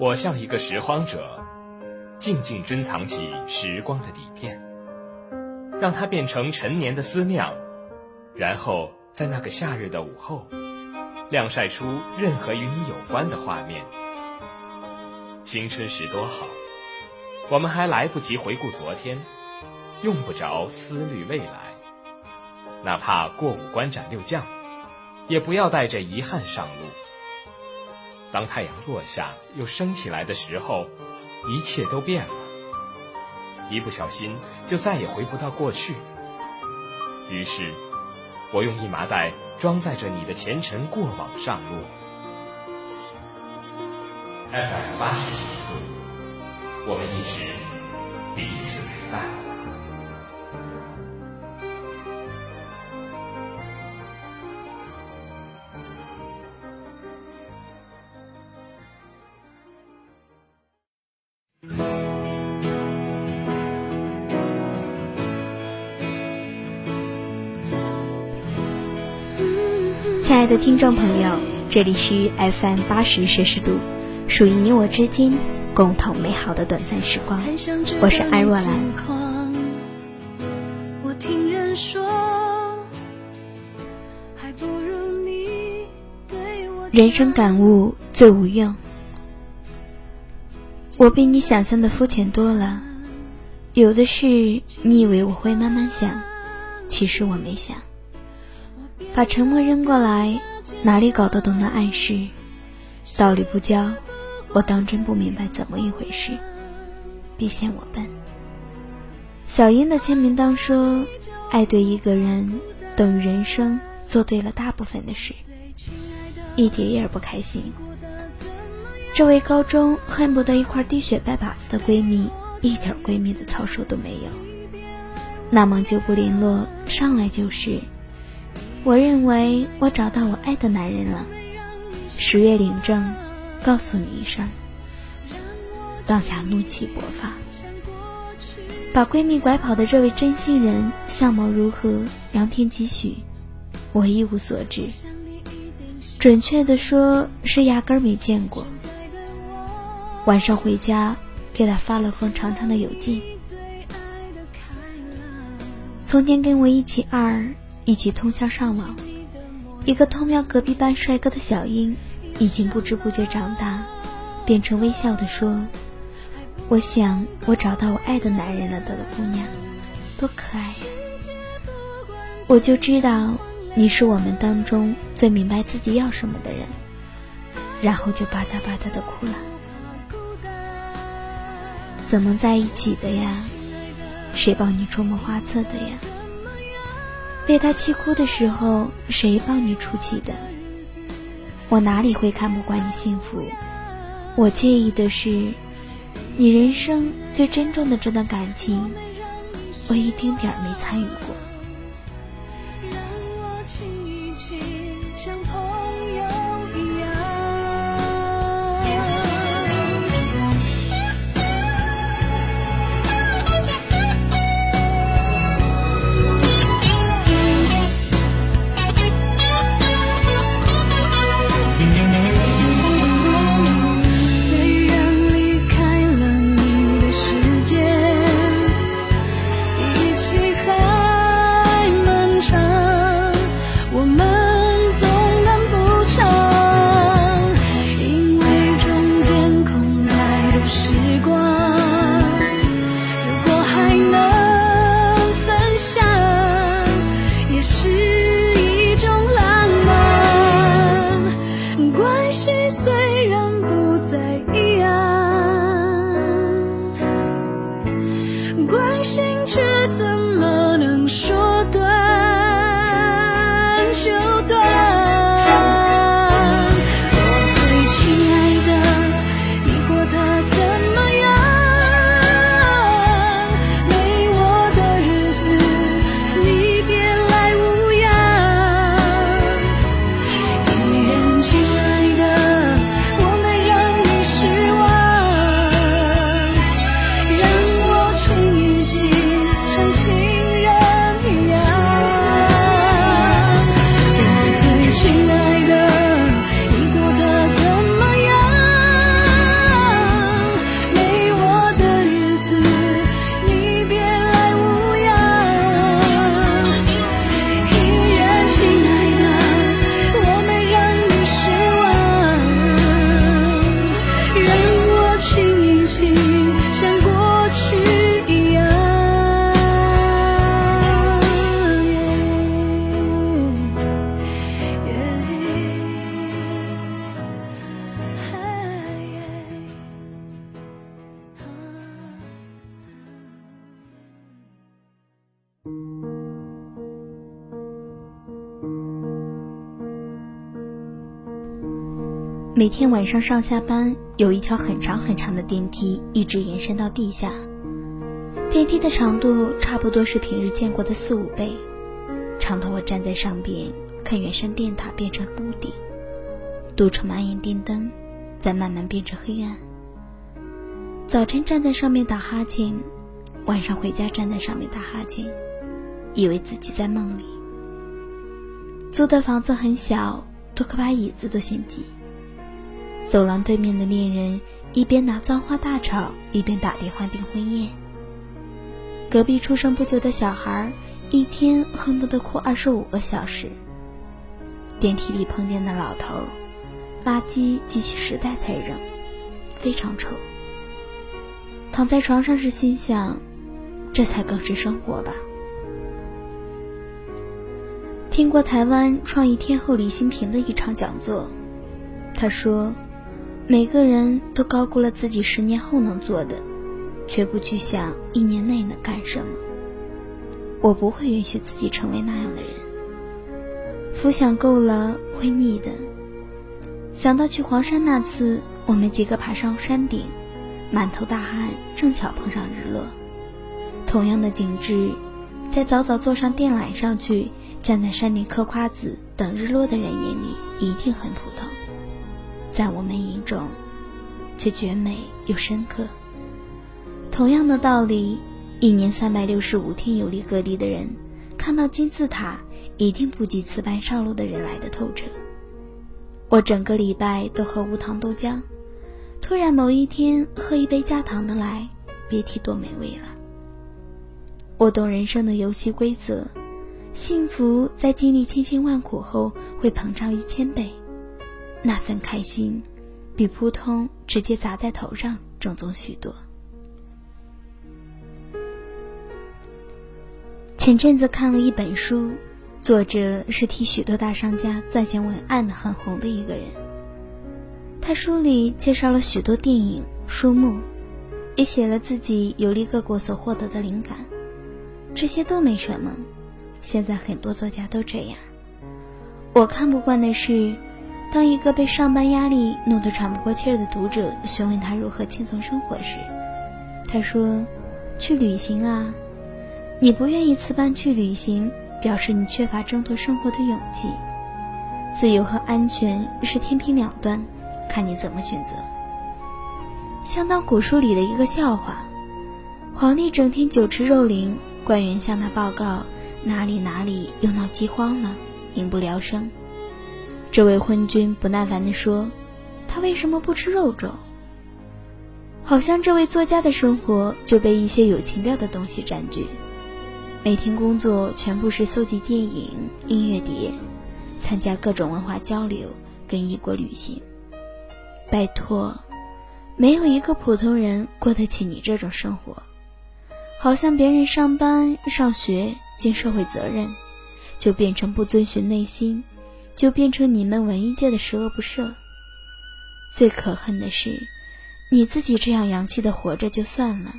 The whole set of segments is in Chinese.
我像一个拾荒者，静静珍藏起时光的底片，让它变成陈年的思酿，然后在那个夏日的午后，晾晒出任何与你有关的画面。青春时多好，我们还来不及回顾昨天，用不着思虑未来，哪怕过五关斩六将，也不要带着遗憾上路。当太阳落下又升起来的时候，一切都变了。一不小心就再也回不到过去。于是，我用一麻袋装载着你的前尘过往上路。FM 八十七度，我们一直彼此陪伴。亲爱的听众朋友，这里是 FM 八十摄氏度，属于你我之间共同美好的短暂时光。我是安若兰。人生感悟最无用，我比你想象的肤浅多了。有的事你以为我会慢慢想，其实我没想。把沉默扔过来，哪里搞得懂那暗示？道理不教，我当真不明白怎么一回事。别嫌我笨。小英的签名当说：“爱对一个人，等于人生做对了大部分的事。”一点也不开心。这位高中恨不得一块滴血拜把子的闺蜜，一点闺蜜的操守都没有。那么就不联络，上来就是。我认为我找到我爱的男人了。十月领证，告诉你一声。当下怒气勃发，把闺蜜拐跑的这位真心人相貌如何，良田几许，我一无所知。准确的说，是压根儿没见过。晚上回家，给他发了封长长的邮件。从前跟我一起二。一起通宵上网，一个偷瞄隔壁班帅哥的小英，已经不知不觉长大，变成微笑的说：“我想我找到我爱的男人了。”的姑娘，多可爱呀！我就知道你是我们当中最明白自己要什么的人，然后就吧嗒吧嗒的哭了。怎么在一起的呀？谁帮你出谋划策的呀？被他气哭的时候，谁帮你出气的？我哪里会看不惯你幸福？我介意的是，你人生最珍重的这段感情，我一丁点儿没参与过。每天晚上上下班有一条很长很长的电梯，一直延伸到地下。电梯的长度差不多是平日见过的四五倍，长到我站在上边看远山电塔变成屋顶，堵成满眼电灯，再慢慢变成黑暗。早晨站在上面打哈欠，晚上回家站在上面打哈欠，以为自己在梦里。租的房子很小，多可把椅子都嫌挤。走廊对面的恋人一边拿脏话大吵，一边打电话订婚宴。隔壁出生不久的小孩，一天恨不得哭二十五个小时。电梯里碰见的老头，垃圾集齐十袋才扔，非常臭。躺在床上时心想，这才更是生活吧。听过台湾创意天后李新平的一场讲座，他说：“每个人都高估了自己十年后能做的，却不去想一年内能干什么。我不会允许自己成为那样的人。浮想够了会腻的。想到去黄山那次，我们几个爬上山顶，满头大汗，正巧碰上日落。同样的景致，在早早坐上电缆上去。”站在山顶嗑瓜子等日落的人眼里一定很普通，在我们眼中，却绝美又深刻。同样的道理，一年三百六十五天游历各地的人，看到金字塔一定不及此般上路的人来的透彻。我整个礼拜都喝无糖豆浆，突然某一天喝一杯加糖的来，别提多美味了。我懂人生的游戏规则。幸福在经历千辛万苦后会膨胀一千倍，那份开心，比扑通直接砸在头上正宗许多。前阵子看了一本书，作者是替许多大商家撰写文案的很红的一个人。他书里介绍了许多电影、书目，也写了自己游历各国所获得的灵感，这些都没什么。现在很多作家都这样。我看不惯的是，当一个被上班压力弄得喘不过气儿的读者询问他如何轻松生活时，他说：“去旅行啊！你不愿意辞班去旅行，表示你缺乏挣脱生活的勇气。自由和安全是天平两端，看你怎么选择。”相当古书里的一个笑话：皇帝整天酒池肉林，官员向他报告。哪里哪里又闹饥荒了，民不聊生。这位昏君不耐烦地说：“他为什么不吃肉粥？”好像这位作家的生活就被一些有情调的东西占据，每天工作全部是搜集电影、音乐碟，参加各种文化交流，跟异国旅行。拜托，没有一个普通人过得起你这种生活。好像别人上班、上学。尽社会责任，就变成不遵循内心，就变成你们文艺界的十恶不赦。最可恨的是，你自己这样洋气的活着就算了，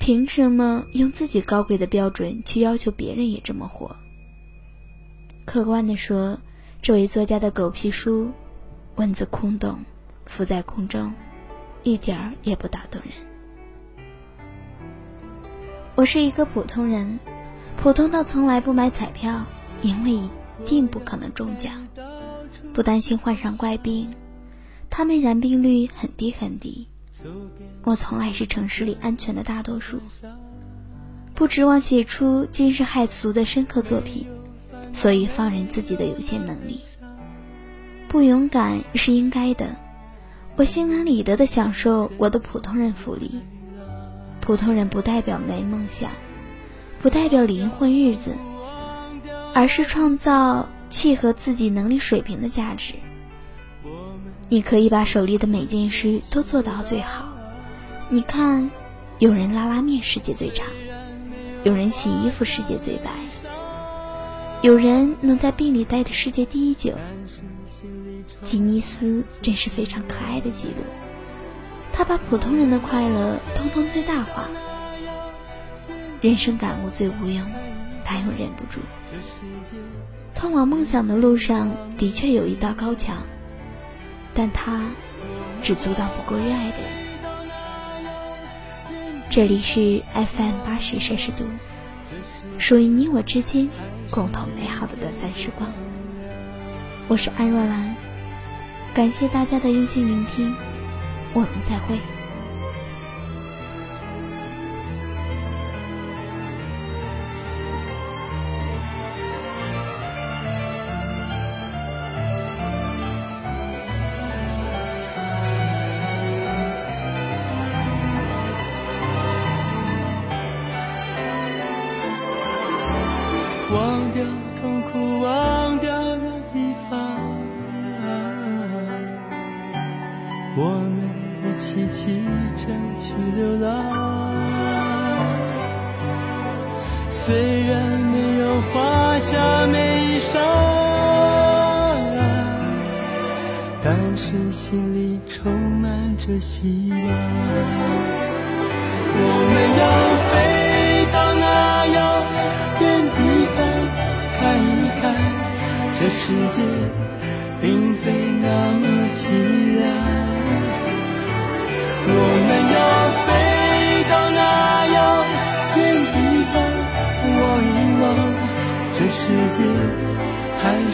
凭什么用自己高贵的标准去要求别人也这么活？客观的说，这位作家的狗屁书，文字空洞，浮在空中，一点儿也不打动人。我是一个普通人。普通到从来不买彩票，因为一定不可能中奖；不担心患上怪病，他们染病率很低很低。我从来是城市里安全的大多数。不指望写出惊世骇俗的深刻作品，所以放任自己的有限能力。不勇敢是应该的，我心安理得的享受我的普通人福利。普通人不代表没梦想。不代表灵混日子，而是创造契合自己能力水平的价值。你可以把手里的每件事都做到最好。你看，有人拉拉面世界最长，有人洗衣服世界最白，有人能在病里待的世界第一久。吉尼斯真是非常可爱的记录，他把普通人的快乐通通最大化。人生感悟最无用，他又忍不住。通往梦想的路上的确有一道高墙，但它只阻挡不过热爱的人。这里是 FM 八十摄氏度，属于你我之间共同美好的短暂时光。我是安若兰，感谢大家的用心聆听，我们再会。华厦美衣裳，但是心里充满着希望。我们要飞到那遥远地方看一看，这世界并非那么凄凉。我们要飞